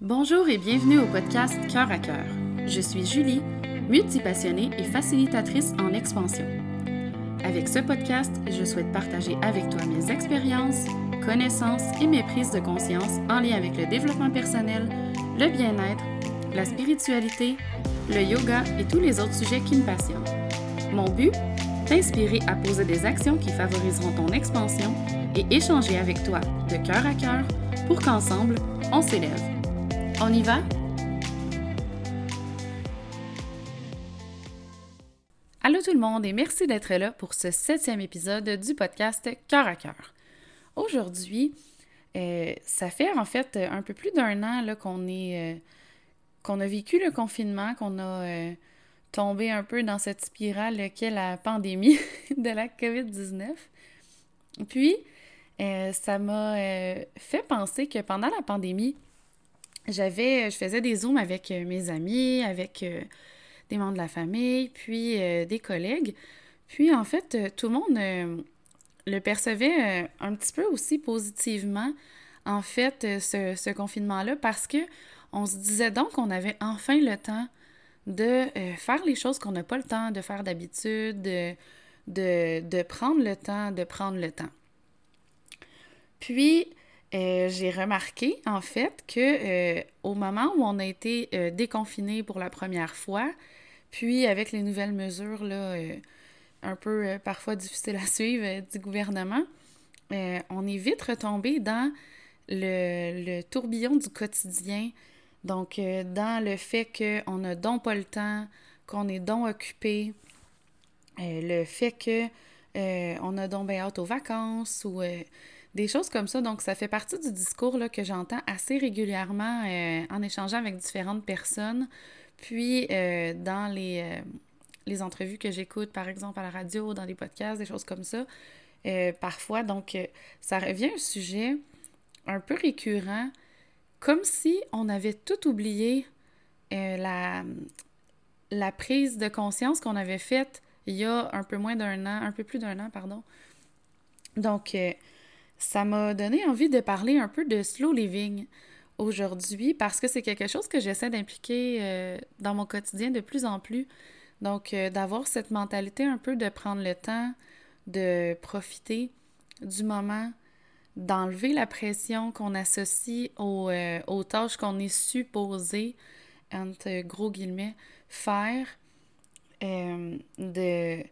Bonjour et bienvenue au podcast Cœur à cœur. Je suis Julie, multipassionnée et facilitatrice en expansion. Avec ce podcast, je souhaite partager avec toi mes expériences, connaissances et mes prises de conscience en lien avec le développement personnel, le bien-être, la spiritualité, le yoga et tous les autres sujets qui me passionnent. Mon but T'inspirer à poser des actions qui favoriseront ton expansion et échanger avec toi de cœur à cœur pour qu'ensemble, on s'élève. On y va? Allô tout le monde et merci d'être là pour ce septième épisode du podcast Cœur à cœur. Aujourd'hui, euh, ça fait en fait un peu plus d'un an qu'on est euh, qu'on a vécu le confinement, qu'on a euh, tombé un peu dans cette spirale qu'est la pandémie de la COVID-19. Puis, ça m'a fait penser que pendant la pandémie, j'avais, je faisais des zooms avec euh, mes amis, avec euh, des membres de la famille, puis euh, des collègues. Puis en fait, tout le monde le percevait un petit peu aussi positivement, en fait, ce, confinement-là, parce que on se disait donc qu'on avait enfin le temps de faire les choses qu'on n'a pas le temps de faire d'habitude, de, de, prendre le temps, de prendre le temps. Puis, euh, j'ai remarqué en fait que euh, au moment où on a été euh, déconfiné pour la première fois, puis avec les nouvelles mesures là, un peu parfois difficiles à suivre du gouvernement, on est vite retombé dans le, le, tourbillon du quotidien. Donc, dans le fait qu'on n'a donc pas le temps, qu'on est donc occupé, le fait que on a donc bien hâte aux vacances ou des choses comme ça. Donc, ça fait partie du discours là, que j'entends assez régulièrement euh, en échangeant avec différentes personnes. Puis, euh, dans les, euh, les entrevues que j'écoute, par exemple, à la radio, dans les podcasts, des choses comme ça, parfois. Donc, ça revient un sujet un peu récurrent, comme si on avait tout oublié la, la prise de conscience qu'on avait faite il y a un peu moins d'un an, un peu plus d'un an, pardon. Donc, ça m'a donné envie de parler un peu de slow living aujourd'hui parce que c'est quelque chose que j'essaie d'impliquer euh, dans mon quotidien de plus en plus. Donc, euh, d'avoir cette mentalité un peu de prendre le temps, de profiter du moment, d'enlever la pression qu'on associe aux, euh, aux tâches qu'on est supposé, entre gros guillemets, faire, de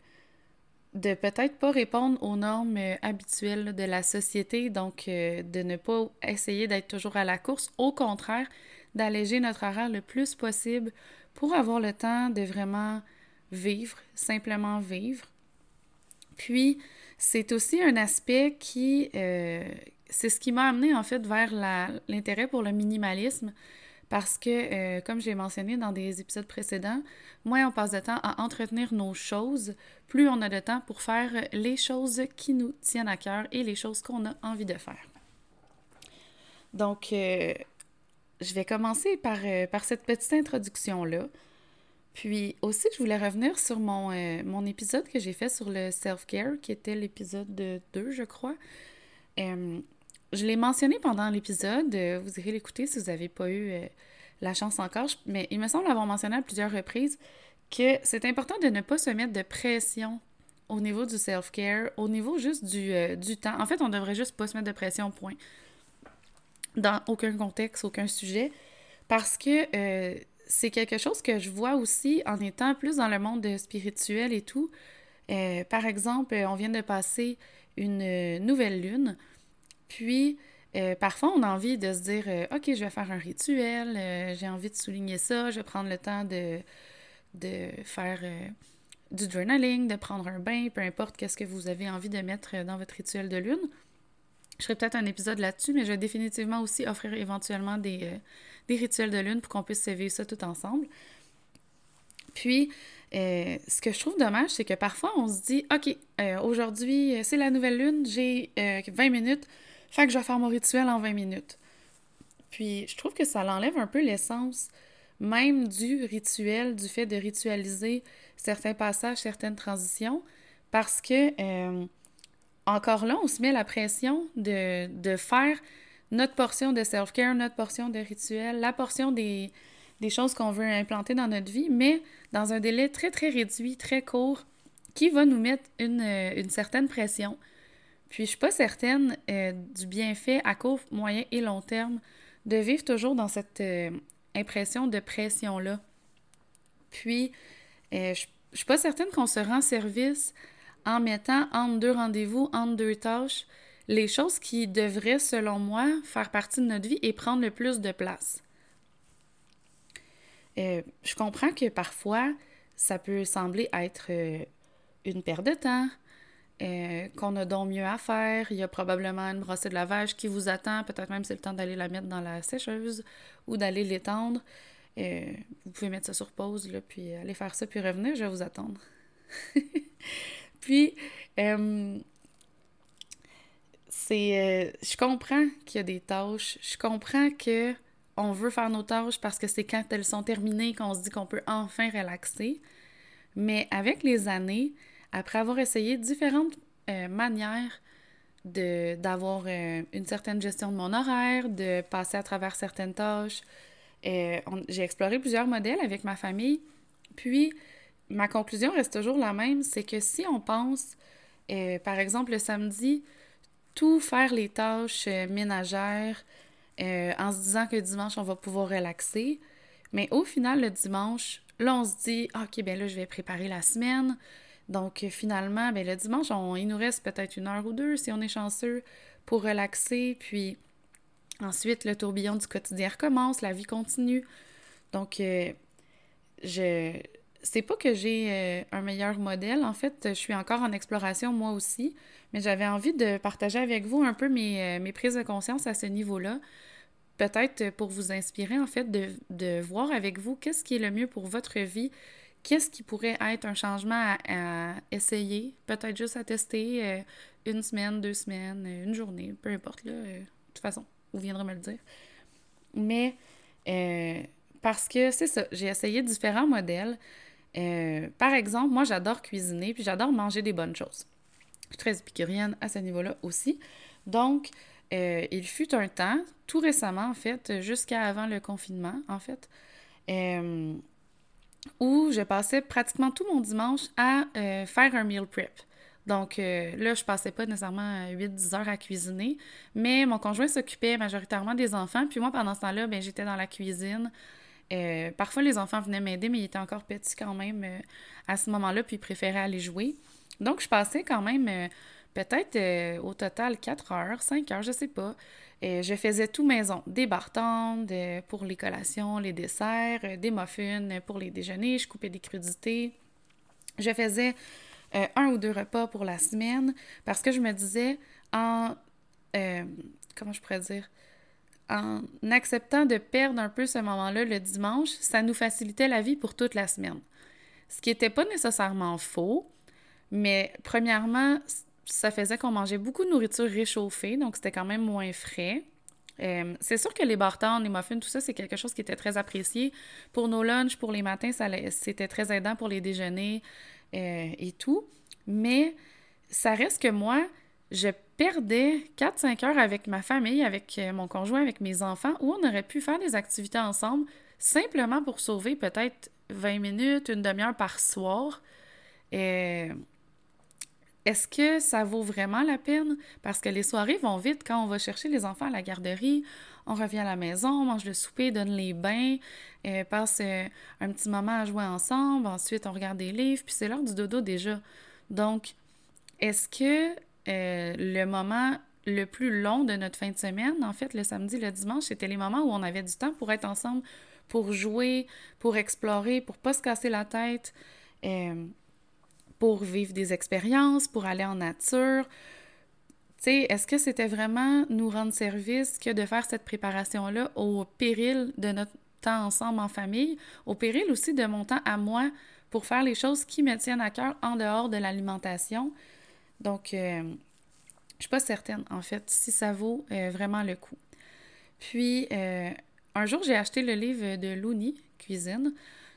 de peut-être pas répondre aux normes euh, habituelles de la société, donc euh, de ne pas essayer d'être toujours à la course, au contraire, d'alléger notre horaire le plus possible pour avoir le temps de vraiment vivre, simplement vivre. Puis, c'est aussi un aspect qui, euh, c'est ce qui m'a amené en fait vers l'intérêt pour le minimalisme, parce que, comme j'ai mentionné dans des épisodes précédents, moins on passe de temps à entretenir nos choses, plus on a de temps pour faire les choses qui nous tiennent à cœur et les choses qu'on a envie de faire. Donc, euh, je vais commencer par, euh, par cette petite introduction-là. Puis aussi, je voulais revenir sur mon, euh, mon épisode que j'ai fait sur le self-care, qui était l'épisode 2, je crois. Je l'ai mentionné pendant l'épisode. Vous irez l'écouter si vous n'avez pas eu la chance encore. Mais il me semble avoir mentionné à plusieurs reprises que c'est important de ne pas se mettre de pression au niveau du self-care, au niveau juste du, euh, temps. En fait, on devrait juste pas se mettre de pression, point. Dans aucun contexte, aucun sujet. Parce que euh, c'est quelque chose que je vois aussi en étant plus dans le monde spirituel et tout. Euh, par exemple, on vient de passer une nouvelle lune. Puis, parfois, on a envie de se dire OK, je vais faire un rituel, j'ai envie de souligner ça, je vais prendre le temps de de faire euh, du journaling, de prendre un bain, peu importe qu'est-ce que vous avez envie de mettre dans votre rituel de lune. Je ferai peut-être un épisode là-dessus, mais je vais définitivement aussi offrir éventuellement des, euh, des rituels de lune pour qu'on puisse vivre ça tout ensemble. Puis, euh, ce que je trouve dommage, c'est que parfois on se dit OK, aujourd'hui, c'est la nouvelle lune, j'ai 20 minutes, fait que je vais faire mon rituel en 20 minutes. Puis, je trouve que ça l'enlève un peu l'essence même du rituel, du fait de ritualiser certains passages, certaines transitions, parce que, euh, encore là, on se met la pression de, faire notre portion de self-care, notre portion de rituel, la portion des, des choses qu'on veut implanter dans notre vie, mais dans un délai très, très réduit, très court, qui va nous mettre une, une certaine pression. Puis je suis pas certaine euh, du bienfait à court, moyen et long terme de vivre toujours dans cette euh, impression de pression-là. Puis euh, je, je suis pas certaine qu'on se rend service en mettant entre deux rendez-vous, entre deux tâches, les choses qui devraient, selon moi, faire partie de notre vie et prendre le plus de place. je comprends que parfois, ça peut sembler être une perte de temps, euh, qu'on a donc mieux à faire. Il y a probablement une brossée de lavage qui vous attend. Peut-être même c'est le temps d'aller la mettre dans la sécheuse ou d'aller l'étendre. Euh, vous pouvez mettre ça sur pause, là, puis aller faire ça, puis revenir, je vais vous attendre. puis, euh, c'est... je comprends qu'il y a des tâches. Je comprends que on veut faire nos tâches parce que c'est quand elles sont terminées qu'on se dit qu'on peut enfin relaxer. Mais avec les années, après avoir essayé différentes euh, manières d'avoir euh, une certaine gestion de mon horaire, de passer à travers certaines tâches, euh, j'ai exploré plusieurs modèles avec ma famille. Puis, ma conclusion reste toujours la même, c'est que si on pense, par exemple, le samedi, tout faire les tâches ménagères en se disant que dimanche, on va pouvoir relaxer, mais au final, le dimanche, là, on se dit, OK, ben là, je vais préparer la semaine, donc, finalement, ben, le dimanche, on, il nous reste peut-être une heure ou deux si on est chanceux pour relaxer. Puis ensuite, le tourbillon du quotidien recommence, la vie continue. Donc, euh, je. C'est pas que j'ai euh, un meilleur modèle. En fait, je suis encore en exploration moi aussi, mais j'avais envie de partager avec vous un peu mes, euh, mes prises de conscience à ce niveau-là. Peut-être pour vous inspirer, en fait, de, de voir avec vous qu'est-ce qui est le mieux pour votre vie, qu'est-ce qui pourrait être un changement à, essayer, peut-être juste à tester euh, une semaine, deux semaines, euh, une journée, peu importe, là, euh, de toute façon, vous viendrez me le dire. Mais parce que c'est ça, j'ai essayé différents modèles. par exemple, moi j'adore cuisiner, puis j'adore manger des bonnes choses. Je suis très épicurienne à ce niveau-là aussi. Donc, il fut un temps, tout récemment en fait, jusqu'à avant le confinement en fait, où je passais pratiquement tout mon dimanche à euh, faire un meal prep. Donc euh, là, je passais pas nécessairement 8-10 heures à cuisiner, mais mon conjoint s'occupait majoritairement des enfants. Puis moi, pendant ce temps-là, ben, j'étais dans la cuisine. Euh, parfois, les enfants venaient m'aider, mais ils étaient encore petits quand même à ce moment-là, puis ils préféraient aller jouer. Donc, je passais quand même peut-être au total 4 heures, 5 heures, je sais pas, je faisais tout maison, des bartendes pour les collations, les desserts, euh, des muffins pour les déjeuners, je coupais des crudités. Je faisais euh, un ou deux repas pour la semaine parce que je me disais en euh, comment je pourrais dire? En acceptant de perdre un peu ce moment-là le dimanche, ça nous facilitait la vie pour toute la semaine. Ce qui n'était pas nécessairement faux, mais premièrement, ça faisait qu'on mangeait beaucoup de nourriture réchauffée, donc c'était quand même moins frais. Euh, c'est sûr que les bartons, les muffins, tout ça, c'est quelque chose qui était très apprécié. Pour nos lunchs, pour les matins, c'était très aidant pour les déjeuners euh, et tout. Mais ça reste que moi, je perdais 4-5 heures avec ma famille, avec euh, mon conjoint, avec mes enfants, où on aurait pu faire des activités ensemble simplement pour sauver peut-être 20 minutes, une demi-heure par soir. Est-ce que ça vaut vraiment la peine? Parce que les soirées vont vite quand on va chercher les enfants à la garderie, on revient à la maison, on mange le souper, donne les bains, euh, passe euh, un petit moment à jouer ensemble, ensuite on regarde des livres, puis c'est l'heure du dodo déjà. Donc, est-ce que euh, le moment le plus long de notre fin de semaine, en fait, le samedi, le dimanche, c'était les moments où on avait du temps pour être ensemble, pour jouer, pour explorer, pour pas se casser la tête? Pour vivre des expériences, pour aller en nature. Est-ce que c'était vraiment nous rendre service que de faire cette préparation-là au péril de notre temps ensemble en famille, au péril aussi de mon temps à moi pour faire les choses qui me tiennent à cœur en dehors de l'alimentation? Donc, euh, je suis pas certaine, en fait, si ça vaut euh, vraiment le coup. Puis, euh, un jour, j'ai acheté le livre de Looney, Cuisine.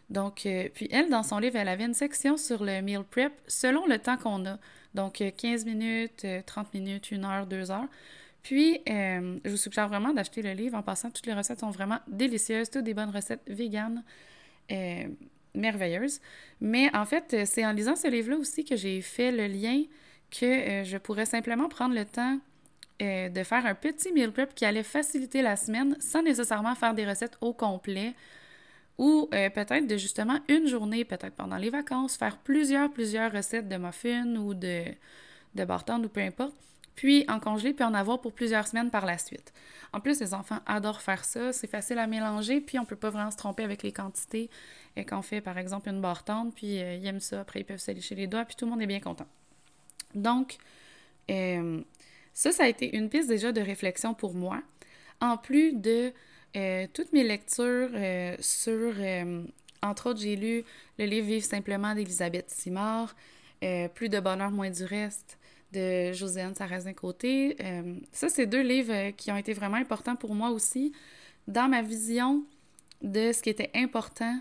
Donc, euh, puis elle, dans son livre, elle avait une section sur le meal prep selon le temps qu'on a. Donc, 15 euh, minutes, 30 euh, minutes, 1 heure, 2 heures. Puis, je vous suggère vraiment d'acheter le livre. En passant, toutes les recettes sont vraiment délicieuses, toutes des bonnes recettes véganes merveilleuses. Mais en fait, c'est en lisant ce livre-là aussi que j'ai fait le lien que je pourrais simplement prendre le temps de faire un petit meal prep qui allait faciliter la semaine sans nécessairement faire des recettes au complet ou euh, peut-être de justement une journée, peut-être pendant les vacances, faire plusieurs, plusieurs recettes de muffins ou de, de ou peu importe, puis en congeler, puis en avoir pour plusieurs semaines par la suite. En plus, les enfants adorent faire ça, c'est facile à mélanger, puis on peut pas vraiment se tromper avec les quantités. Et quand on fait, par exemple, une barre puis euh, ils aiment ça, après ils peuvent se les doigts, puis tout le monde est bien content. Donc, ça, ça a été une piste déjà de réflexion pour moi. En plus de euh, toutes mes lectures euh, sur, euh, entre autres, j'ai lu le livre Vivre simplement d'Elisabeth Simard, Plus de bonheur, moins du reste de Josiane Sarrazin-Côté. ça, c'est deux livres qui ont été vraiment importants pour moi aussi dans ma vision de ce qui était important,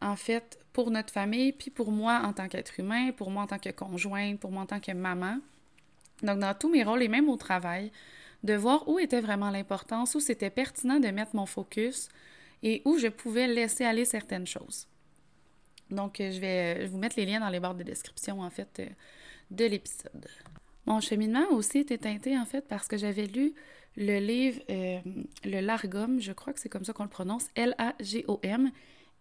en fait, pour notre famille, puis pour moi en tant qu'être humain, pour moi en tant que conjointe, pour moi en tant que maman. Donc, dans tous mes rôles et même au travail, de voir où était vraiment l'importance, où c'était pertinent de mettre mon focus et où je pouvais laisser aller certaines choses. Donc, je vais vous mettre les liens dans les barres de description, en fait, euh, de l'épisode. Mon cheminement aussi été teinté, en fait, parce que j'avais lu le livre euh, Le Largum, je crois que c'est comme ça qu'on le prononce, L-A-G-O-M,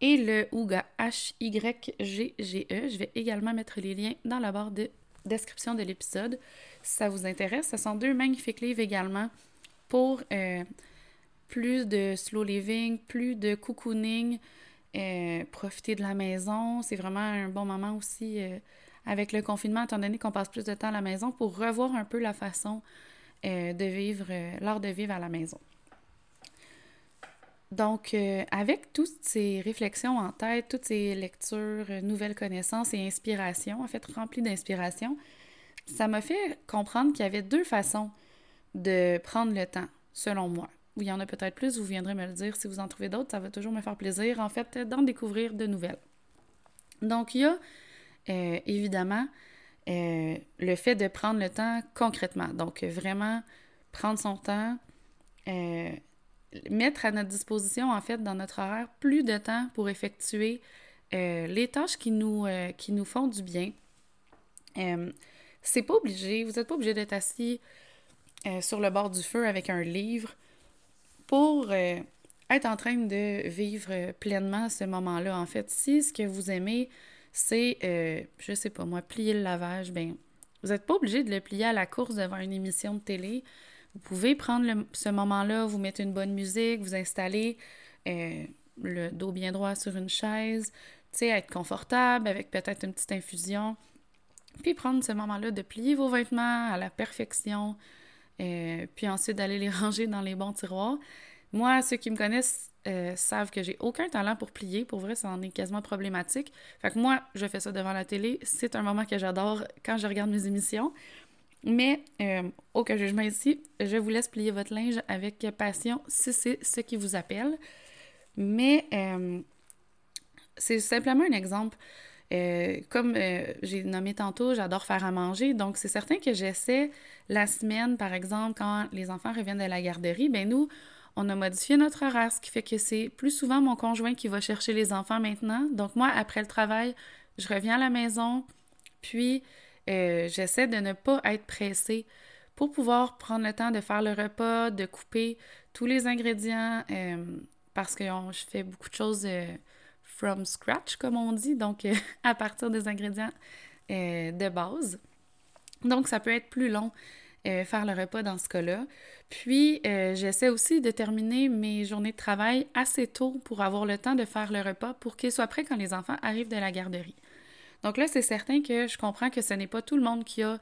et le Ouga, H-Y-G-G-E. Je vais également mettre les liens dans la barre de description de l'épisode si ça vous intéresse. Ce sont deux magnifiques livres également pour euh, plus de slow living, plus de cocooning, euh, profiter de la maison. C'est vraiment un bon moment aussi euh, avec le confinement, étant donné qu'on passe plus de temps à la maison, pour revoir un peu la façon de vivre, l'art de vivre à la maison. Donc, avec toutes ces réflexions en tête, toutes ces lectures, nouvelles connaissances et inspirations, en fait, remplies d'inspiration, ça m'a fait comprendre qu'il y avait deux façons de prendre le temps, selon moi. il y en a peut-être plus, vous viendrez me le dire. Si vous en trouvez d'autres, ça va toujours me faire plaisir, en fait, d'en découvrir de nouvelles. Donc, il y a euh, évidemment euh, le fait de prendre le temps concrètement. Donc, vraiment prendre son temps, euh, mettre à notre disposition, en fait, dans notre horaire, plus de temps pour effectuer les tâches qui nous, qui nous font du bien. C'est pas obligé, vous n'êtes pas obligé d'être assis euh, sur le bord du feu avec un livre pour euh, être en train de vivre euh, pleinement ce moment-là. En fait, si ce que vous aimez, c'est, je sais pas moi, plier le lavage, ben vous n'êtes pas obligé de le plier à la course devant une émission de télé. Vous pouvez prendre ce moment-là, vous mettre une bonne musique, vous installer le dos bien droit sur une chaise, être confortable avec peut-être une petite infusion. Puis prendre ce moment-là de plier vos vêtements à la perfection, euh, puis ensuite d'aller les ranger dans les bons tiroirs. Moi, ceux qui me connaissent euh, savent que j'ai aucun talent pour plier. Pour vrai, ça en est quasiment problématique. Fait que moi, je fais ça devant la télé. C'est un moment que j'adore quand je regarde mes émissions. Mais euh, aucun jugement ici, je vous laisse plier votre linge avec passion si c'est ce qui vous appelle. Mais c'est simplement un exemple. Euh, comme euh, j'ai nommé tantôt, j'adore faire à manger. Donc, c'est certain que j'essaie la semaine, par exemple, quand les enfants reviennent de la garderie, ben nous, on a modifié notre horaire, ce qui fait que c'est plus souvent mon conjoint qui va chercher les enfants maintenant. Donc, moi, après le travail, je reviens à la maison, puis euh, j'essaie de ne pas être pressée pour pouvoir prendre le temps de faire le repas, de couper tous les ingrédients, parce que je fais beaucoup de choses from scratch, comme on dit, donc euh, à partir des ingrédients euh, de base. Donc, ça peut être plus long euh, faire le repas dans ce cas-là. Puis, j'essaie aussi de terminer mes journées de travail assez tôt pour avoir le temps de faire le repas pour qu'il soit prêt quand les enfants arrivent de la garderie. Donc là, c'est certain que je comprends que ce n'est pas tout le monde qui a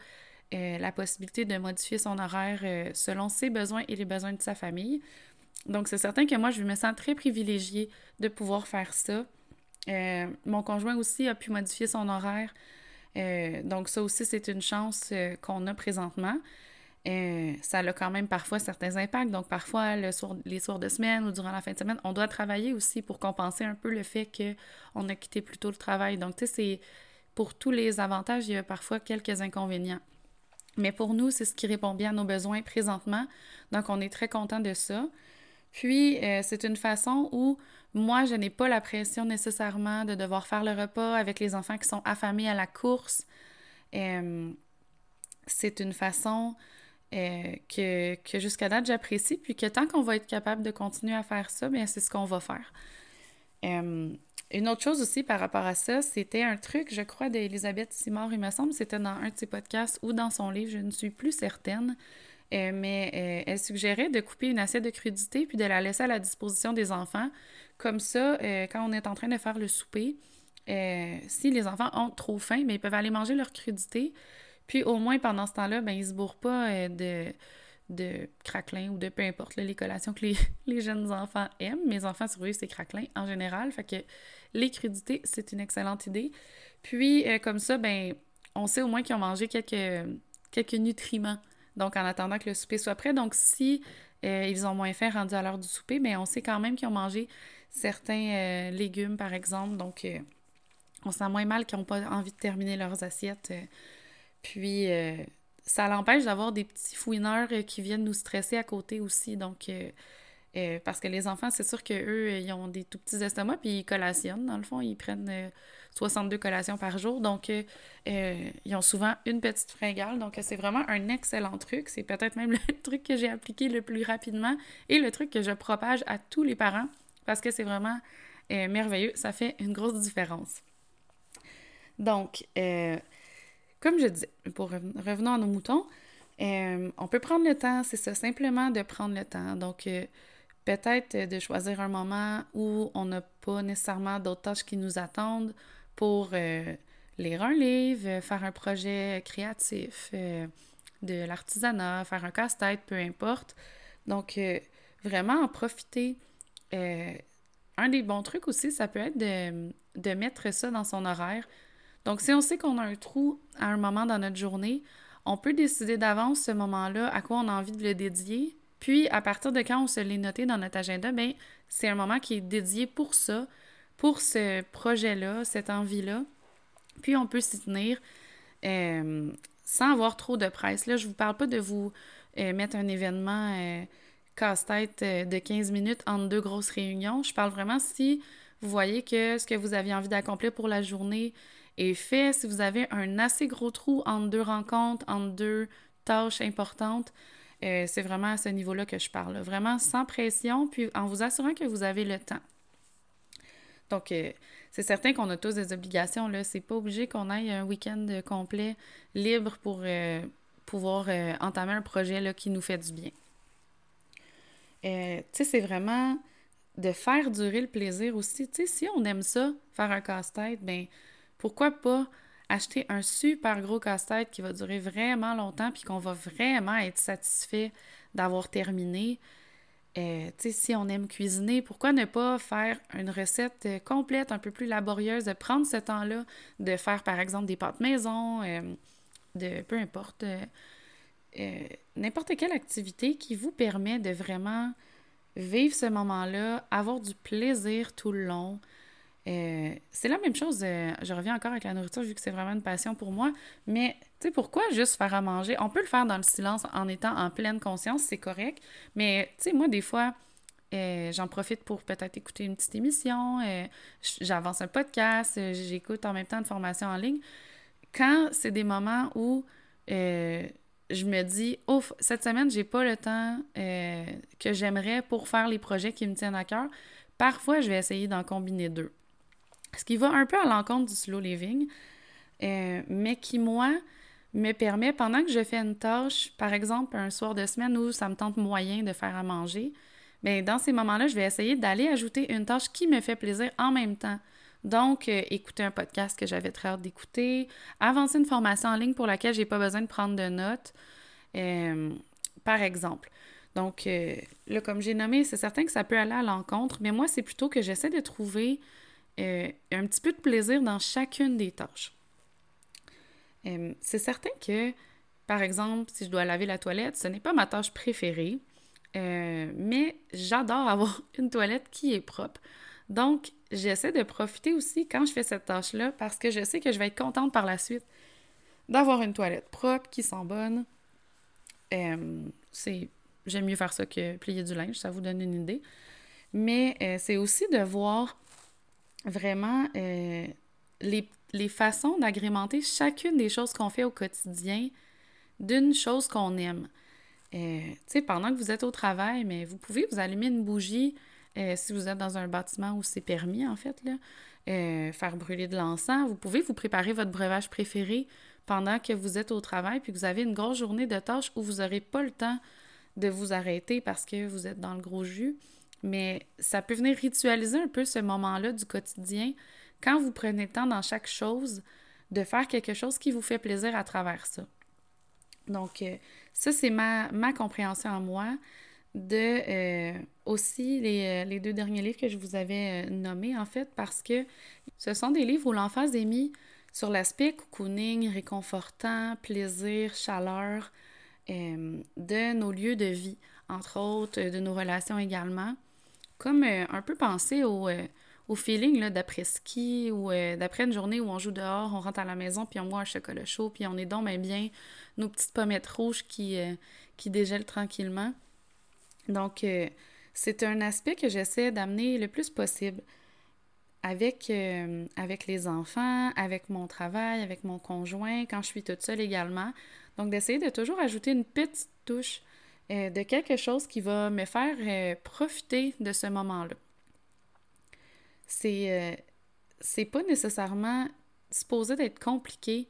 la possibilité de modifier son horaire selon ses besoins et les besoins de sa famille. Donc, c'est certain que moi, je me sens très privilégiée de pouvoir faire ça. Euh, mon conjoint aussi a pu modifier son horaire. Euh, donc ça aussi, c'est une chance euh, qu'on a présentement. ça a quand même parfois certains impacts. Donc parfois, le les soirs de semaine ou durant la fin de semaine, on doit travailler aussi pour compenser un peu le fait qu'on a quitté plus tôt le travail. Donc tu sais, c'est pour tous les avantages, il y a parfois quelques inconvénients. Mais pour nous, c'est ce qui répond bien à nos besoins présentement. Donc, on est très content de ça. Puis, c'est une façon où moi, je n'ai pas la pression nécessairement de devoir faire le repas avec les enfants qui sont affamés à la course. Euh, c'est une façon euh, que, que jusqu'à date, j'apprécie, puis que tant qu'on va être capable de continuer à faire ça, bien, c'est ce qu'on va faire. une autre chose aussi par rapport à ça, c'était un truc, je crois, d'Elisabeth Simard, il me semble, c'était dans un de ses podcasts ou dans son livre, je ne suis plus certaine. Euh, mais euh, elle suggérait de couper une assiette de crudité puis de la laisser à la disposition des enfants. Comme ça, euh, quand on est en train de faire le souper, si les enfants ont trop faim, mais ils peuvent aller manger leur crudité. Puis au moins pendant ce temps-là, ben, ils se bourrent pas de, de craquelin ou de peu importe les collations que les, jeunes enfants aiment. Mes enfants survivent ces craquelins en général. Fait que les crudités, c'est une excellente idée. Puis comme ça, ben on sait au moins qu'ils ont mangé quelques, quelques nutriments donc, en attendant que le souper soit prêt. Donc, si euh, ils ont moins faim rendu à l'heure du souper, mais on sait quand même qu'ils ont mangé certains euh, légumes, par exemple. Donc, euh, on sent moins mal qu'ils n'ont pas envie de terminer leurs assiettes. puis, ça l'empêche d'avoir des petits fouineurs qui viennent nous stresser à côté aussi. Donc, parce que les enfants, c'est sûr qu'eux, ils ont des tout petits estomacs, puis ils collationnent, dans le fond. Ils prennent 62 collations par jour. Donc, euh, euh, ils ont souvent une petite fringale. Donc, c'est vraiment un excellent truc. C'est peut-être même le truc que j'ai appliqué le plus rapidement et le truc que je propage à tous les parents parce que c'est vraiment euh, merveilleux. Ça fait une grosse différence. Donc, comme je disais, pour revenons à nos moutons, on peut prendre le temps, c'est ça, simplement de prendre le temps. Donc, peut-être de choisir un moment où on n'a pas nécessairement d'autres tâches qui nous attendent, pour euh, lire un livre, faire un projet créatif, euh, de l'artisanat, faire un casse-tête, peu importe. Donc, euh, vraiment en profiter. un des bons trucs aussi, ça peut être de, de, mettre ça dans son horaire. Donc, si on sait qu'on a un trou à un moment dans notre journée, on peut décider d'avance ce moment-là à quoi on a envie de le dédier. Puis, à partir de quand on se l'est noté dans notre agenda, bien, c'est un moment qui est dédié pour ça, pour ce projet-là, cette envie-là. Puis on peut s'y tenir euh, sans avoir trop de presse. Là, je vous parle pas de vous euh, mettre un événement euh, casse-tête de 15 minutes entre deux grosses réunions. Je parle vraiment si vous voyez que ce que vous aviez envie d'accomplir pour la journée est fait, si vous avez un assez gros trou entre deux rencontres, entre deux tâches importantes. c'est vraiment à ce niveau-là que je parle. Vraiment sans pression, puis en vous assurant que vous avez le temps. Donc, euh, c'est certain qu'on a tous des obligations. Là. C'est pas obligé qu'on aille un week-end complet libre pour euh, pouvoir euh, entamer un projet là, qui nous fait du bien. tu sais, c'est vraiment de faire durer le plaisir aussi. Tu sais, si on aime ça, faire un casse-tête, ben pourquoi pas acheter un super gros casse-tête qui va durer vraiment longtemps puis qu'on va vraiment être satisfait d'avoir terminé. Euh, si on aime cuisiner, pourquoi ne pas faire une recette euh, complète, un peu plus laborieuse, de prendre ce temps-là, de faire par exemple des pâtes maison, euh, de peu importe, n'importe quelle activité qui vous permet de vraiment vivre ce moment-là, avoir du plaisir tout le long, euh, c'est la même chose, euh, je reviens encore avec la nourriture vu que c'est vraiment une passion pour moi, mais tu sais, pourquoi juste faire à manger? On peut le faire dans le silence en étant en pleine conscience, c'est correct, mais tu sais, moi, des fois, euh, j'en profite pour peut-être écouter une petite émission, j'avance un podcast, j'écoute en même temps une formation en ligne. Quand c'est des moments où je me dis, ouf, cette semaine, j'ai pas le temps que j'aimerais pour faire les projets qui me tiennent à cœur, parfois, je vais essayer d'en combiner deux. Ce qui va un peu à l'encontre du slow living, euh, mais qui, moi, me permet, pendant que je fais une tâche, par exemple, un soir de semaine où ça me tente moyen de faire à manger, bien, dans ces moments-là, je vais essayer d'aller ajouter une tâche qui me fait plaisir en même temps. Donc, euh, écouter un podcast que j'avais très hâte d'écouter, avancer une formation en ligne pour laquelle j'ai pas besoin de prendre de notes, euh, par exemple. Donc, là, comme j'ai nommé, c'est certain que ça peut aller à l'encontre, mais moi, c'est plutôt que j'essaie de trouver euh, un petit peu de plaisir dans chacune des tâches. Euh, c'est certain que, par exemple, si je dois laver la toilette, ce n'est pas ma tâche préférée, euh, mais j'adore avoir une toilette qui est propre. Donc, j'essaie de profiter aussi quand je fais cette tâche-là parce que je sais que je vais être contente par la suite. d'avoir une toilette propre qui sent bonne. Euh, c'est J'aime mieux faire ça que plier du linge, ça vous donne une idée. Mais c'est aussi de voir vraiment euh, les, façons d'agrémenter chacune des choses qu'on fait au quotidien d'une chose qu'on aime. Euh, tu sais, pendant que vous êtes au travail, mais vous pouvez vous allumer une bougie si vous êtes dans un bâtiment où c'est permis, en fait, là. faire brûler de l'encens. Vous pouvez vous préparer votre breuvage préféré pendant que vous êtes au travail, puis que vous avez une grosse journée de tâches où vous n'aurez pas le temps de vous arrêter parce que vous êtes dans le gros jus. Mais ça peut venir ritualiser un peu ce moment-là du quotidien quand vous prenez le temps dans chaque chose de faire quelque chose qui vous fait plaisir à travers ça. Donc, euh, ça, c'est ma, compréhension en moi de euh, aussi les, euh, les, deux derniers livres que je vous avais nommés, en fait, parce que ce sont des livres où l'emphase est mis sur l'aspect cocooning, réconfortant, plaisir, chaleur, de nos lieux de vie, entre autres, de nos relations également. Comme euh, un peu penser au, au feeling d'après-ski ou d'après une journée où on joue dehors, on rentre à la maison, puis on boit un chocolat chaud, puis on est donc bien nos petites pommettes rouges qui, qui dégèlent tranquillement. Donc, c'est un aspect que j'essaie d'amener le plus possible avec, avec les enfants, avec mon travail, avec mon conjoint, quand je suis toute seule également. Donc, d'essayer de toujours ajouter une petite touche euh, de quelque chose qui va me faire euh, profiter de ce moment-là. C'est, euh, c'est pas nécessairement supposé d'être compliqué.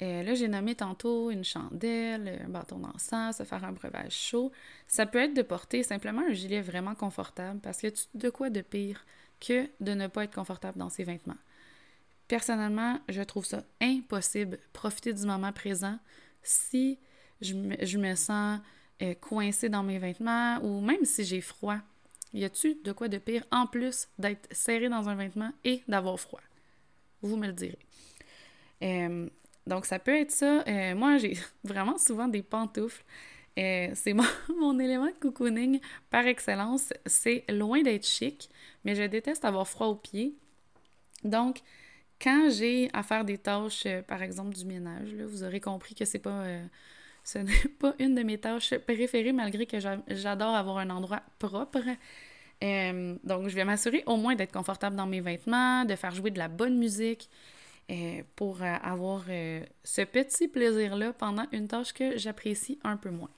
là, j'ai nommé tantôt une chandelle, un bâton d'encens, se faire un breuvage chaud. Ça peut être de porter simplement un gilet vraiment confortable parce que tu de quoi de pire que de ne pas être confortable dans ses vêtements. Personnellement, je trouve ça impossible. Profiter du moment présent, si je me, sens euh, coincée dans mes vêtements ou même si j'ai froid. Y a-tu de quoi de pire en plus d'être serré dans un vêtement et d'avoir froid? Vous me le direz. Euh, donc, ça peut être ça. Euh, moi, j'ai vraiment souvent des pantoufles. c'est mon, élément de cocooning par excellence. C'est loin d'être chic, mais je déteste avoir froid aux pieds. Donc, quand j'ai à faire des tâches, euh, par exemple du ménage, vous aurez compris que c'est pas, euh, ce n'est pas une de mes tâches préférées, malgré que j'adore avoir un endroit propre. Euh, donc, je vais m'assurer au moins d'être confortable dans mes vêtements, de faire jouer de la bonne musique pour avoir ce petit plaisir-là pendant une tâche que j'apprécie un peu moins.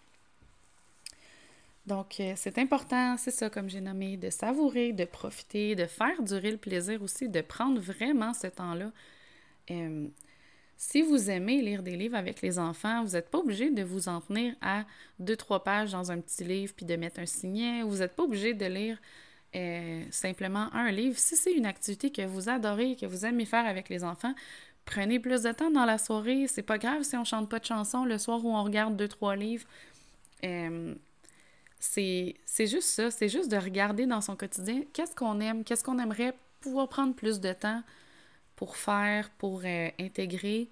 Donc, euh, c'est important, c'est ça, comme j'ai nommé, de savourer, de profiter, de faire durer le plaisir aussi, de prendre vraiment ce temps-là. Euh, si vous aimez lire des livres avec les enfants, vous n'êtes pas obligé de vous en tenir à deux, trois pages dans un petit livre puis de mettre un signet. Vous n'êtes pas obligé de lire euh, simplement un livre. Si c'est une activité que vous adorez, que vous aimez faire avec les enfants, prenez plus de temps dans la soirée. C'est pas grave si on chante pas de chansons le soir où on regarde deux, trois livres c'est juste ça, c'est juste de regarder dans son quotidien qu'est-ce qu'on aime, qu'est-ce qu'on aimerait pouvoir prendre plus de temps pour faire, pour euh, intégrer,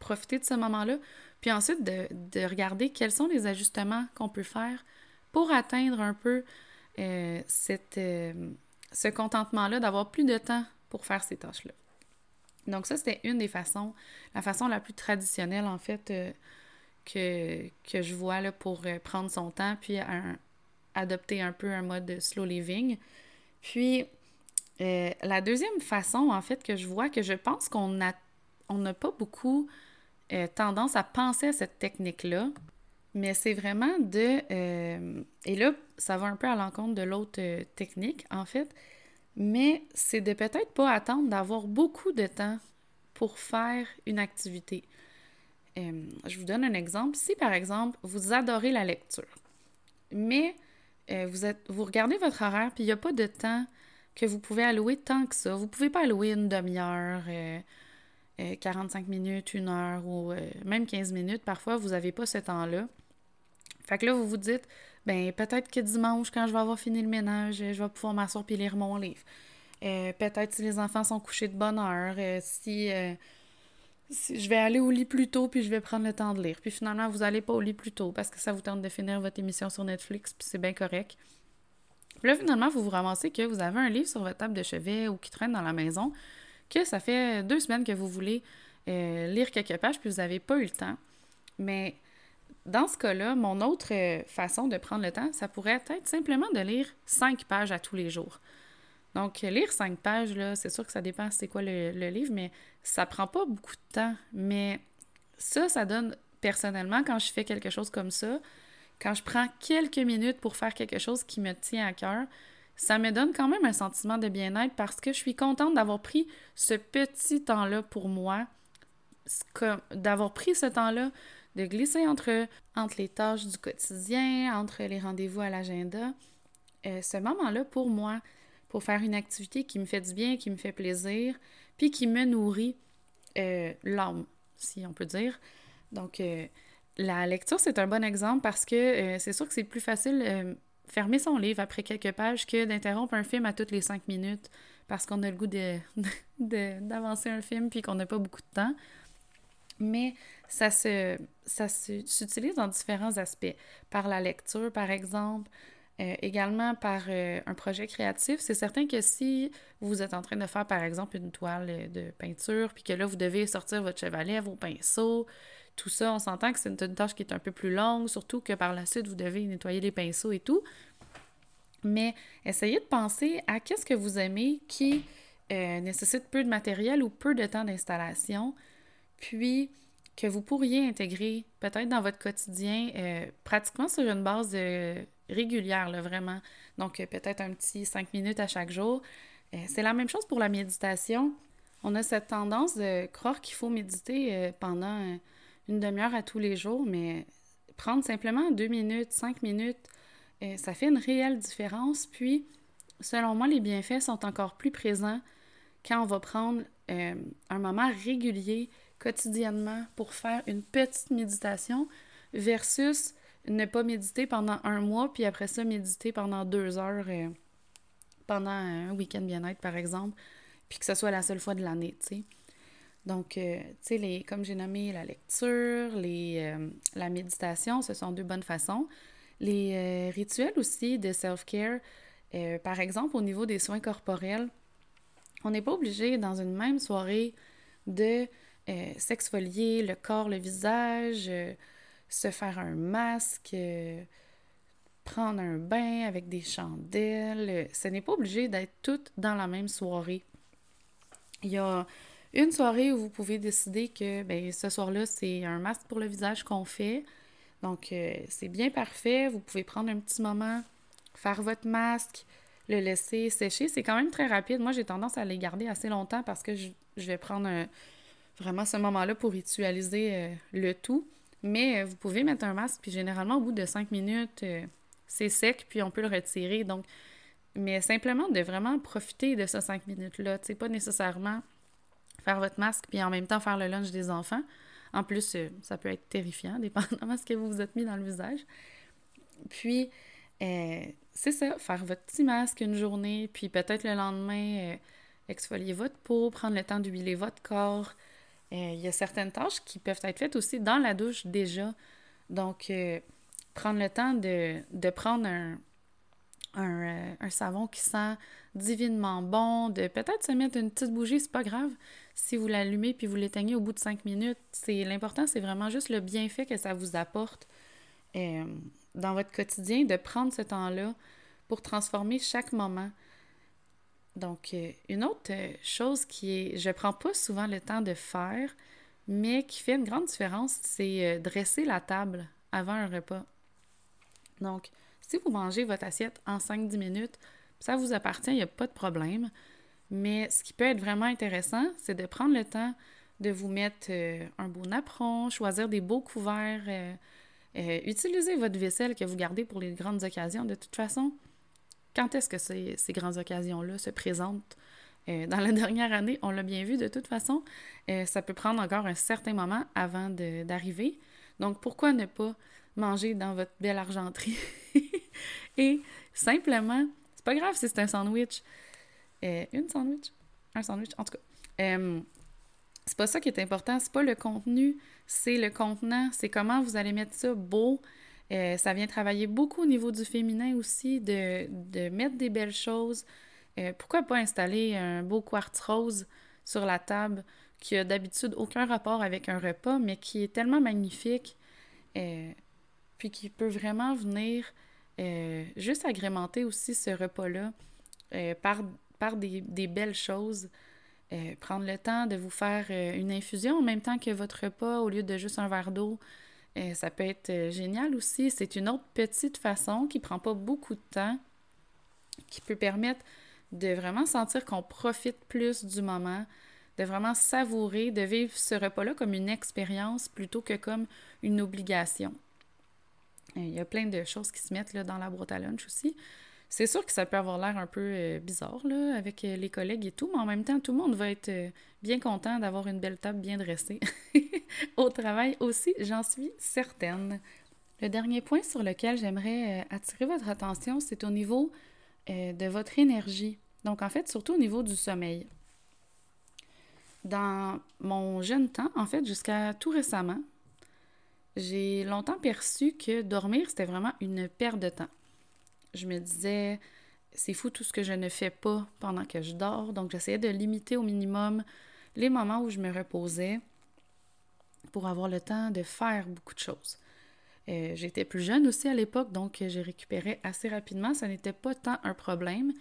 profiter de ce moment-là, puis ensuite de, regarder quels sont les ajustements qu'on peut faire pour atteindre un peu euh, cette, euh, ce contentement-là, d'avoir plus de temps pour faire ces tâches-là. Donc ça, c'était une des façons, la façon la plus traditionnelle, en fait, que, que je vois là, pour prendre son temps, puis adopter un peu un mode slow living. Puis, euh, la deuxième façon, en fait, que je vois, que je pense qu'on n'a on pas beaucoup euh, tendance à penser à cette technique-là, mais c'est vraiment de... et là, ça va un peu à l'encontre de l'autre technique, en fait, mais c'est de peut-être pas attendre d'avoir beaucoup de temps pour faire une activité. Euh, je vous donne un exemple. Si, par exemple, vous adorez la lecture, mais euh, vous, êtes, vous regardez votre horaire, puis il n'y a pas de temps que vous pouvez allouer tant que ça. Vous pouvez pas allouer une demi-heure, 45 euh, minutes, une heure ou même 15 minutes. Parfois, vous n'avez pas ce temps-là. Fait que là, vous vous dites, ben peut-être que dimanche, quand je vais avoir fini le ménage, je vais pouvoir m'asseoir et lire mon livre. peut-être si les enfants sont couchés de bonne heure, si je vais aller au lit plus tôt, puis je vais prendre le temps de lire. Puis finalement, vous n'allez pas au lit plus tôt parce que ça vous tente de finir votre émission sur Netflix, puis c'est bien correct. Puis là, finalement, vous vous ramassez que vous avez un livre sur votre table de chevet ou qui traîne dans la maison, que ça fait deux semaines que vous voulez lire quelques pages, puis vous n'avez pas eu le temps. Mais dans ce cas-là, mon autre façon de prendre le temps, ça pourrait être simplement de lire cinq pages à tous les jours. Donc, lire cinq pages, là, c'est sûr que ça dépend c'est quoi le, le, livre, mais ça prend pas beaucoup de temps. Mais ça, ça donne, personnellement, quand je fais quelque chose comme ça, quand je prends quelques minutes pour faire quelque chose qui me tient à cœur, ça me donne quand même un sentiment de bien-être parce que je suis contente d'avoir pris ce petit temps-là pour moi, d'avoir pris ce temps-là, de glisser entre, les tâches du quotidien, entre les rendez-vous à l'agenda. Euh, ce moment-là, pour moi, pour faire une activité qui me fait du bien, qui me fait plaisir, puis qui me nourrit euh, l'âme, si on peut dire. Donc, euh, la lecture, c'est un bon exemple parce que euh, c'est sûr que c'est plus facile fermer son livre après quelques pages que d'interrompre un film à toutes les cinq minutes parce qu'on a le goût d'avancer un film puis qu'on n'a pas beaucoup de temps. Mais ça se ça s'utilise dans différents aspects. Par la lecture, par exemple, euh, également par euh, un projet créatif, c'est certain que si vous êtes en train de faire, par exemple, une toile euh, de peinture, puis que là, vous devez sortir votre chevalet, vos pinceaux, tout ça, on s'entend que c'est une tâche qui est un peu plus longue, surtout que par la suite, vous devez nettoyer les pinceaux et tout. Mais essayez de penser à qu'est-ce que vous aimez qui nécessite peu de matériel ou peu de temps d'installation, puis que vous pourriez intégrer peut-être dans votre quotidien, pratiquement sur une base régulière, là, vraiment. Donc, euh, peut-être un petit cinq minutes à chaque jour. Euh, c'est la même chose pour la méditation. On a cette tendance de croire qu'il faut méditer euh, pendant une demi-heure à tous les jours, mais prendre simplement deux minutes, cinq minutes, ça fait une réelle différence. Puis, selon moi, les bienfaits sont encore plus présents quand on va prendre un moment régulier, quotidiennement, pour faire une petite méditation versus ne pas méditer pendant un mois, puis après ça, méditer pendant deux heures euh, pendant un week-end bien-être, par exemple, puis que ce soit la seule fois de l'année, tu sais. Donc, euh, tu sais, comme j'ai nommé la lecture, les, euh, la méditation, ce sont deux bonnes façons. Les rituels aussi de self-care, par exemple, au niveau des soins corporels, on n'est pas obligé dans une même soirée de s'exfolier le corps, le visage, se faire un masque, euh, prendre un bain avec des chandelles. Ce n'est pas obligé d'être toutes dans la même soirée. Il y a une soirée où vous pouvez décider que ben, ce soir-là, c'est un masque pour le visage qu'on fait. Donc, euh, c'est bien parfait. Vous pouvez prendre un petit moment, faire votre masque, le laisser sécher. C'est quand même très rapide. Moi, j'ai tendance à les garder assez longtemps parce que je, vais prendre vraiment ce moment-là pour ritualiser euh, le tout. Mais euh, vous pouvez mettre un masque, puis généralement, au bout de cinq minutes, c'est sec, puis on peut le retirer. Donc, mais simplement de vraiment profiter de ces cinq minutes-là. Tu sais, pas nécessairement faire votre masque, puis en même temps faire le lunch des enfants. En plus, euh, ça peut être terrifiant, dépendamment de ce que vous vous êtes mis dans le visage. Puis, c'est ça, faire votre petit masque une journée, puis peut-être le lendemain, exfolier votre peau, prendre le temps d'huiler votre corps, euh, il y a certaines tâches qui peuvent être faites aussi dans la douche déjà. Donc, euh, prendre le temps de, prendre un, euh, un, savon qui sent divinement bon, de peut-être se mettre une petite bougie, c'est pas grave. Si vous l'allumez puis vous l'éteignez au bout de cinq minutes, c'est l'important, c'est vraiment juste le bienfait que ça vous apporte dans votre quotidien, de prendre ce temps-là pour transformer chaque moment. Donc, euh, une autre euh, chose qui est, je prends pas souvent le temps de faire, mais qui fait une grande différence, c'est euh, dresser la table avant un repas. Donc, si vous mangez votre assiette en 5-10 minutes, ça vous appartient, il n'y a pas de problème. Mais ce qui peut être vraiment intéressant, c'est de prendre le temps de vous mettre un beau napperon, choisir des beaux couverts, utiliser votre vaisselle que vous gardez pour les grandes occasions. De toute façon, quand est-ce que ces, ces grandes occasions-là se présentent? Euh, dans la dernière année, on l'a bien vu de toute façon, euh, ça peut prendre encore un certain moment avant d'arriver. Donc, pourquoi ne pas manger dans votre belle argenterie? Et simplement, c'est pas grave si c'est un sandwich. Euh, une sandwich? Un sandwich, en tout cas. c'est pas ça qui est important, c'est pas le contenu, c'est le contenant, c'est comment vous allez mettre ça beau, euh, ça vient travailler beaucoup au niveau du féminin aussi, de, mettre des belles choses. Euh, pourquoi pas installer un beau quartz rose sur la table qui a d'habitude aucun rapport avec un repas, mais qui est tellement magnifique, euh, puis qui peut vraiment venir euh, juste agrémenter aussi ce repas-là euh, par, des, belles choses. prendre le temps de vous faire une infusion en même temps que votre repas au lieu de juste un verre d'eau. ça peut être génial aussi. C'est une autre petite façon qui prend pas beaucoup de temps, qui peut permettre de vraiment sentir qu'on profite plus du moment, de vraiment savourer, de vivre ce repas-là comme une expérience plutôt que comme une obligation. Il y a plein de choses qui se mettent là, dans la boîte à lunch aussi. C'est sûr que ça peut avoir l'air un peu euh, bizarre là, avec euh, les collègues et tout, mais en même temps, tout le monde va être euh, bien content d'avoir une belle table bien dressée. Au travail aussi, j'en suis certaine. Le dernier point sur lequel j'aimerais attirer votre attention, c'est au niveau de votre énergie. Donc, en fait, surtout au niveau du sommeil. Dans mon jeune temps, en fait, jusqu'à tout récemment, j'ai longtemps perçu que dormir, c'était vraiment une perte de temps. Je me disais, c'est fou tout ce que je ne fais pas pendant que je dors. Donc, j'essayais de limiter au minimum les moments où je me reposais pour avoir le temps de faire beaucoup de choses. Euh, j'étais plus jeune aussi à l'époque, donc j'ai récupéré assez rapidement. Ça n'était pas tant un problème.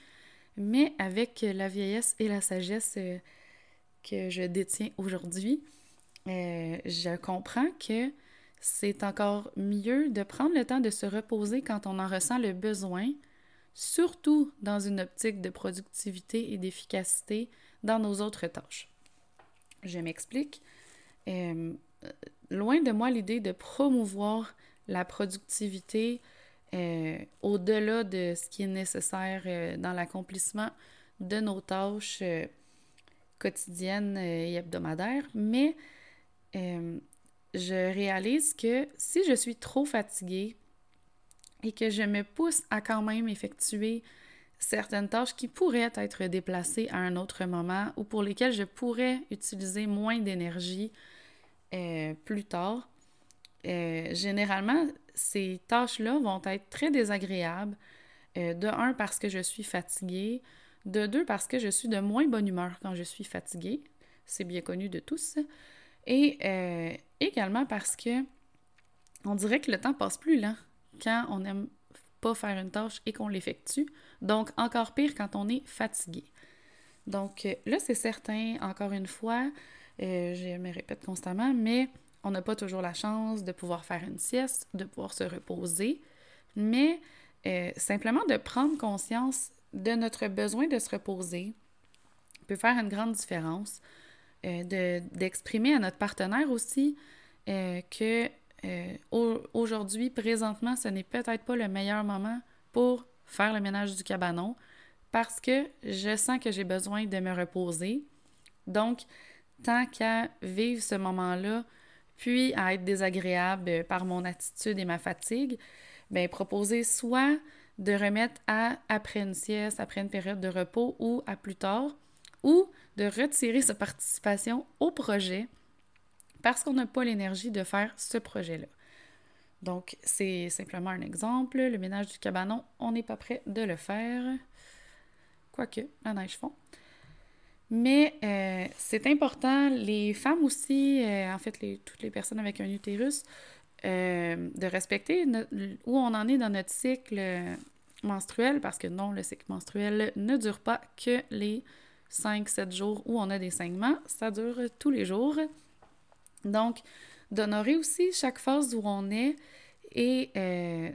Mais avec la vieillesse et la sagesse euh, que je détiens aujourd'hui, euh, je comprends que c'est encore mieux de prendre le temps de se reposer quand on en ressent le besoin, surtout dans une optique de productivité et d'efficacité dans nos autres tâches. Je m'explique. Euh, loin de moi l'idée de promouvoir la productivité euh, au-delà de ce qui est nécessaire euh, dans l'accomplissement de nos tâches quotidiennes et hebdomadaires, mais je réalise que si je suis trop fatiguée et que je me pousse à quand même effectuer certaines tâches qui pourraient être déplacées à un autre moment ou pour lesquelles je pourrais utiliser moins d'énergie plus tard, généralement, ces tâches-là vont être très désagréables. Euh, de un, parce que je suis fatiguée. De deux, parce que je suis de moins bonne humeur quand je suis fatiguée. C'est bien connu de tous. Et euh, également parce que on dirait que le temps passe plus lent quand on n'aime pas faire une tâche et qu'on l'effectue. Donc, encore pire quand on est fatigué. Donc, euh, là, c'est certain, encore une fois, je me répète constamment, mais on n'a pas toujours la chance de pouvoir faire une sieste, de pouvoir se reposer, mais euh, simplement de prendre conscience de notre besoin de se reposer peut faire une grande différence. Euh, d'exprimer à notre partenaire aussi euh, que aujourd'hui, présentement, ce n'est peut-être pas le meilleur moment pour faire le ménage du cabanon parce que je sens que j'ai besoin de me reposer. Donc, tant qu'à vivre ce moment-là puis à être désagréable par mon attitude et ma fatigue, bien, proposer soit de remettre à après une sieste, après une période de repos ou à plus tard, ou de retirer sa participation au projet parce qu'on n'a pas l'énergie de faire ce projet-là. Donc, c'est simplement un exemple. Le ménage du cabanon, on n'est pas prêt de le faire. Quoique, la neige fond. Mais euh, c'est important, les femmes aussi, euh, en fait, toutes les personnes avec un utérus, euh, de respecter où on en est dans notre cycle menstruel, parce que non, le cycle menstruel ne dure pas que les 5-7 jours où on a des saignements, ça dure tous les jours. Donc, d'honorer aussi chaque phase où on est et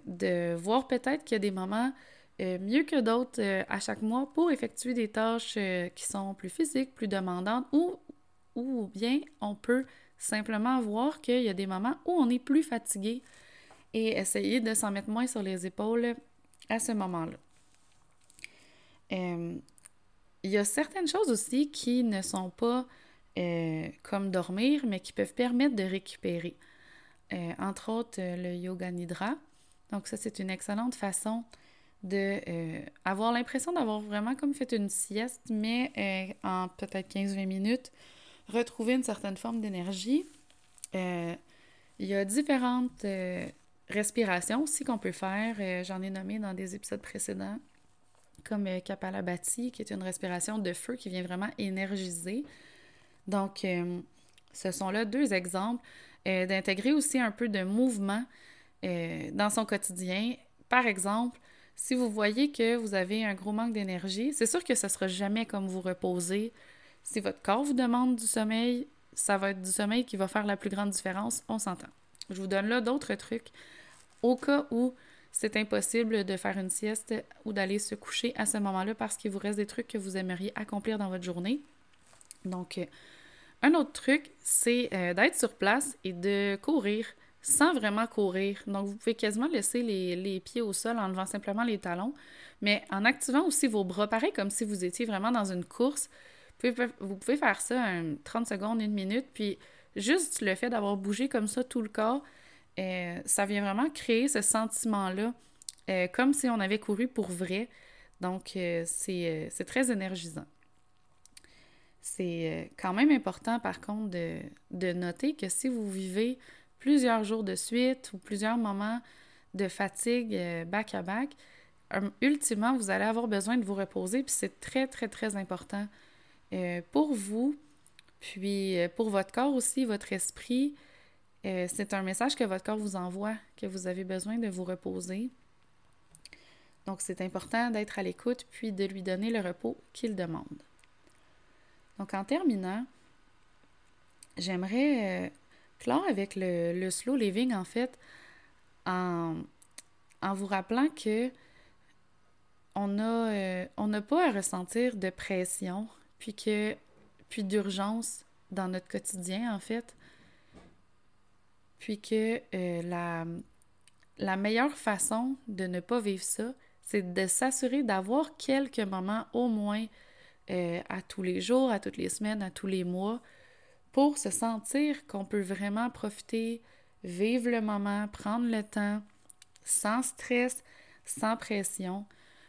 de voir peut-être qu'il y a des moments euh, mieux que d'autres euh, à chaque mois pour effectuer des tâches euh, qui sont plus physiques, plus demandantes, ou, ou bien on peut simplement voir qu'il y a des moments où on est plus fatigué et essayer de s'en mettre moins sur les épaules à ce moment-là. Il y a certaines choses aussi qui ne sont pas comme dormir, mais qui peuvent permettre de récupérer. entre autres, le yoga nidra. Donc ça, c'est une excellente façon de euh, avoir l'impression d'avoir vraiment comme fait une sieste, mais euh, en peut-être 15-20 minutes, retrouver une certaine forme d'énergie. Euh, il y a différentes respirations aussi qu'on peut faire. J'en ai nommé dans des épisodes précédents, comme Kapalabhati, qui est une respiration de feu qui vient vraiment énergiser. Donc, euh, ce sont là deux exemples euh, d'intégrer aussi un peu de mouvement euh, dans son quotidien. Par exemple, si vous voyez que vous avez un gros manque d'énergie, c'est sûr que ce ne sera jamais comme vous reposer. Si votre corps vous demande du sommeil, ça va être du sommeil qui va faire la plus grande différence, on s'entend. Je vous donne là d'autres trucs au cas où c'est impossible de faire une sieste ou d'aller se coucher à ce moment-là parce qu'il vous reste des trucs que vous aimeriez accomplir dans votre journée. Donc, euh, un autre truc, c'est euh, d'être sur place et de courir sans vraiment courir. Donc, vous pouvez quasiment laisser les, pieds au sol en levant simplement les talons, mais en activant aussi vos bras, pareil comme si vous étiez vraiment dans une course. Vous pouvez, faire ça en 30 secondes, une minute, puis juste le fait d'avoir bougé comme ça tout le corps, euh, ça vient vraiment créer ce sentiment-là, euh, comme si on avait couru pour vrai. Donc, euh, c'est très énergisant. C'est quand même important, par contre, de, noter que si vous vivez plusieurs jours de suite ou plusieurs moments de fatigue back-à-back, ultimement, vous allez avoir besoin de vous reposer, puis c'est très, très, très important pour vous, puis pour votre corps aussi, votre esprit, euh, c'est un message que votre corps vous envoie, que vous avez besoin de vous reposer. Donc, c'est important d'être à l'écoute puis de lui donner le repos qu'il demande. Donc, en terminant, j'aimerais euh, clore avec le, slow living, en fait, en, vous rappelant que on n'a euh, pas à ressentir de pression, puis que puis d'urgence dans notre quotidien, en fait puis que euh, la, meilleure façon de ne pas vivre ça, c'est de s'assurer d'avoir quelques moments au moins euh, à tous les jours, à toutes les semaines, à tous les mois, pour se sentir qu'on peut vraiment profiter, vivre le moment, prendre le temps, sans stress, sans pression.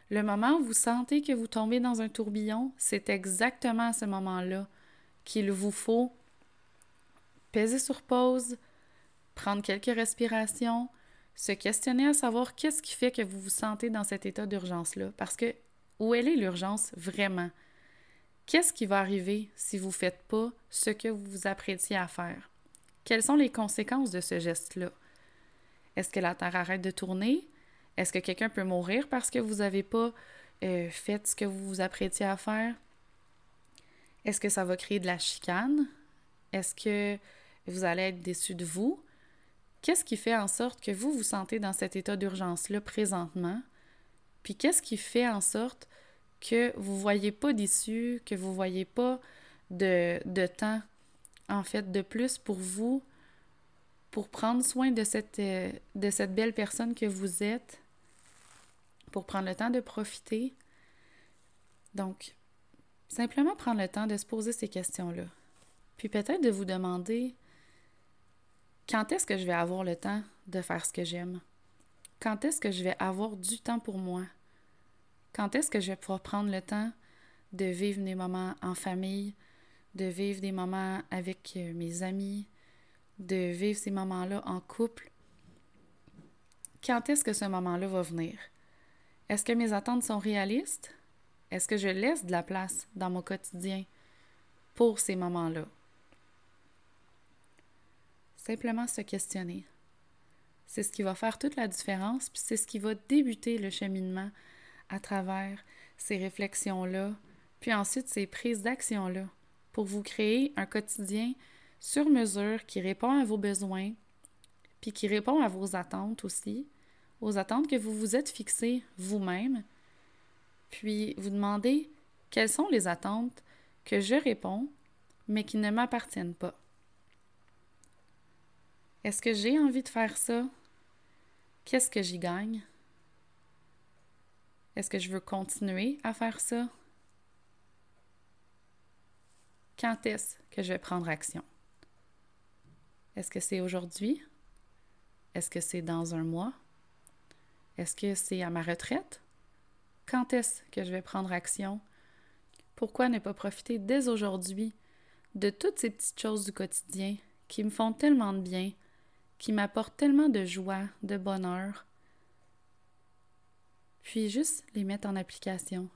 Le moment où vous sentez que vous tombez dans un tourbillon, c'est exactement à ce moment-là qu'il vous faut peser sur pause, prendre quelques respirations, se questionner à savoir qu'est-ce qui fait que vous vous sentez dans cet état d'urgence-là. Parce que où est l'urgence vraiment? Qu'est-ce qui va arriver si vous ne faites pas ce que vous vous apprêtiez à faire? Quelles sont les conséquences de ce geste-là? Est-ce que la Terre arrête de tourner? Est-ce que quelqu'un peut mourir parce que vous n'avez pas euh, fait ce que vous vous apprêtiez à faire? Est-ce que ça va créer de la chicane? Est-ce que vous allez être déçu de vous? Qu'est-ce qui fait en sorte que vous vous sentez dans cet état d'urgence-là présentement? Puis qu'est-ce qui fait en sorte que vous ne voyez pas d'issue, que vous ne voyez pas de, de, temps, en fait, de plus pour vous, pour prendre soin de cette, euh, de cette belle personne que vous êtes, pour prendre le temps de profiter? Donc, simplement prendre le temps de se poser ces questions-là. Puis peut-être de vous demander quand est-ce que je vais avoir le temps de faire ce que j'aime? Quand est-ce que je vais avoir du temps pour moi? Quand est-ce que je vais pouvoir prendre le temps de vivre des moments en famille, de vivre des moments avec euh, mes amis, de vivre ces moments-là en couple? Quand est-ce que ce moment-là va venir? Est-ce que mes attentes sont réalistes? Est-ce que je laisse de la place dans mon quotidien pour ces moments-là? Simplement se questionner. C'est ce qui va faire toute la différence, puis c'est ce qui va débuter le cheminement à travers ces réflexions-là, puis ensuite ces prises d'action-là, pour vous créer un quotidien sur mesure qui répond à vos besoins, puis qui répond à vos attentes aussi, aux attentes que vous vous êtes fixées vous-même, puis vous demandez quelles sont les attentes que je réponds, mais qui ne m'appartiennent pas. Est-ce que j'ai envie de faire ça? Qu'est-ce que j'y gagne? Est-ce que je veux continuer à faire ça? Quand est-ce que je vais prendre action? Est-ce que c'est aujourd'hui? Est-ce que c'est dans un mois? Est-ce que c'est à ma retraite? Quand est-ce que je vais prendre action? Pourquoi ne pas profiter dès aujourd'hui de toutes ces petites choses du quotidien qui me font tellement de bien qui m'apportent tellement de joie, de bonheur. Puis juste les mettre en application.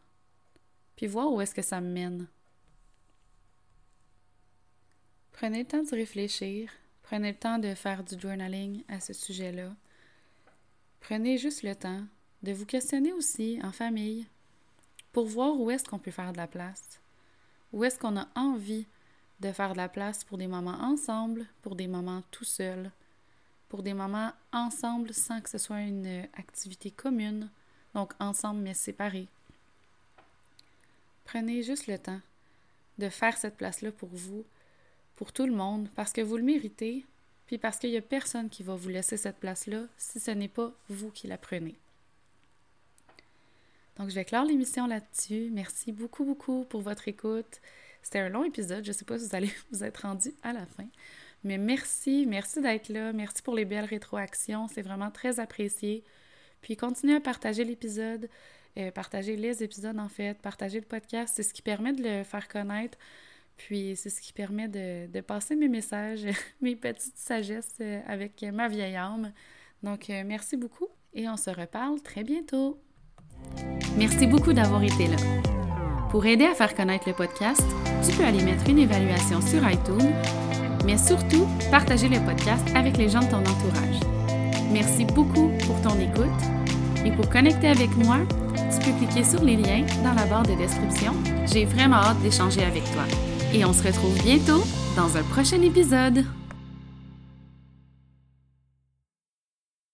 Puis voir où est-ce que ça me mène. Prenez le temps de réfléchir. Prenez le temps de faire du journaling à ce sujet-là. Prenez juste le temps de vous questionner aussi en famille pour voir où est-ce qu'on peut faire de la place. Où est-ce qu'on a envie de faire de la place pour des moments ensemble, pour des moments tout seul, pour des moments ensemble sans que ce soit une activité commune, donc ensemble mais séparés. Prenez juste le temps de faire cette place-là pour vous, pour tout le monde, parce que vous le méritez, puis parce qu'il n'y a personne qui va vous laisser cette place-là si ce n'est pas vous qui la prenez. Donc, je vais clore l'émission là-dessus. Merci beaucoup, beaucoup pour votre écoute. C'était un long épisode. Je ne sais pas si vous allez vous être rendu à la fin. Mais merci, merci d'être là. Merci pour les belles rétroactions. C'est vraiment très apprécié. Puis continuez à partager l'épisode, euh, partager les épisodes en fait, partager le podcast. C'est ce qui permet de le faire connaître. Puis c'est ce qui permet de, passer mes messages, mes petites sagesses euh, avec ma vieille âme. Donc euh, merci beaucoup et on se reparle très bientôt. Merci beaucoup d'avoir été là. Pour aider à faire connaître le podcast, tu peux aller mettre une évaluation sur iTunes, mais surtout partager le podcast avec les gens de ton entourage. Merci beaucoup pour ton écoute et pour connecter avec moi, tu peux cliquer sur les liens dans la barre de description. J'ai vraiment hâte d'échanger avec toi. Et on se retrouve bientôt dans un prochain épisode.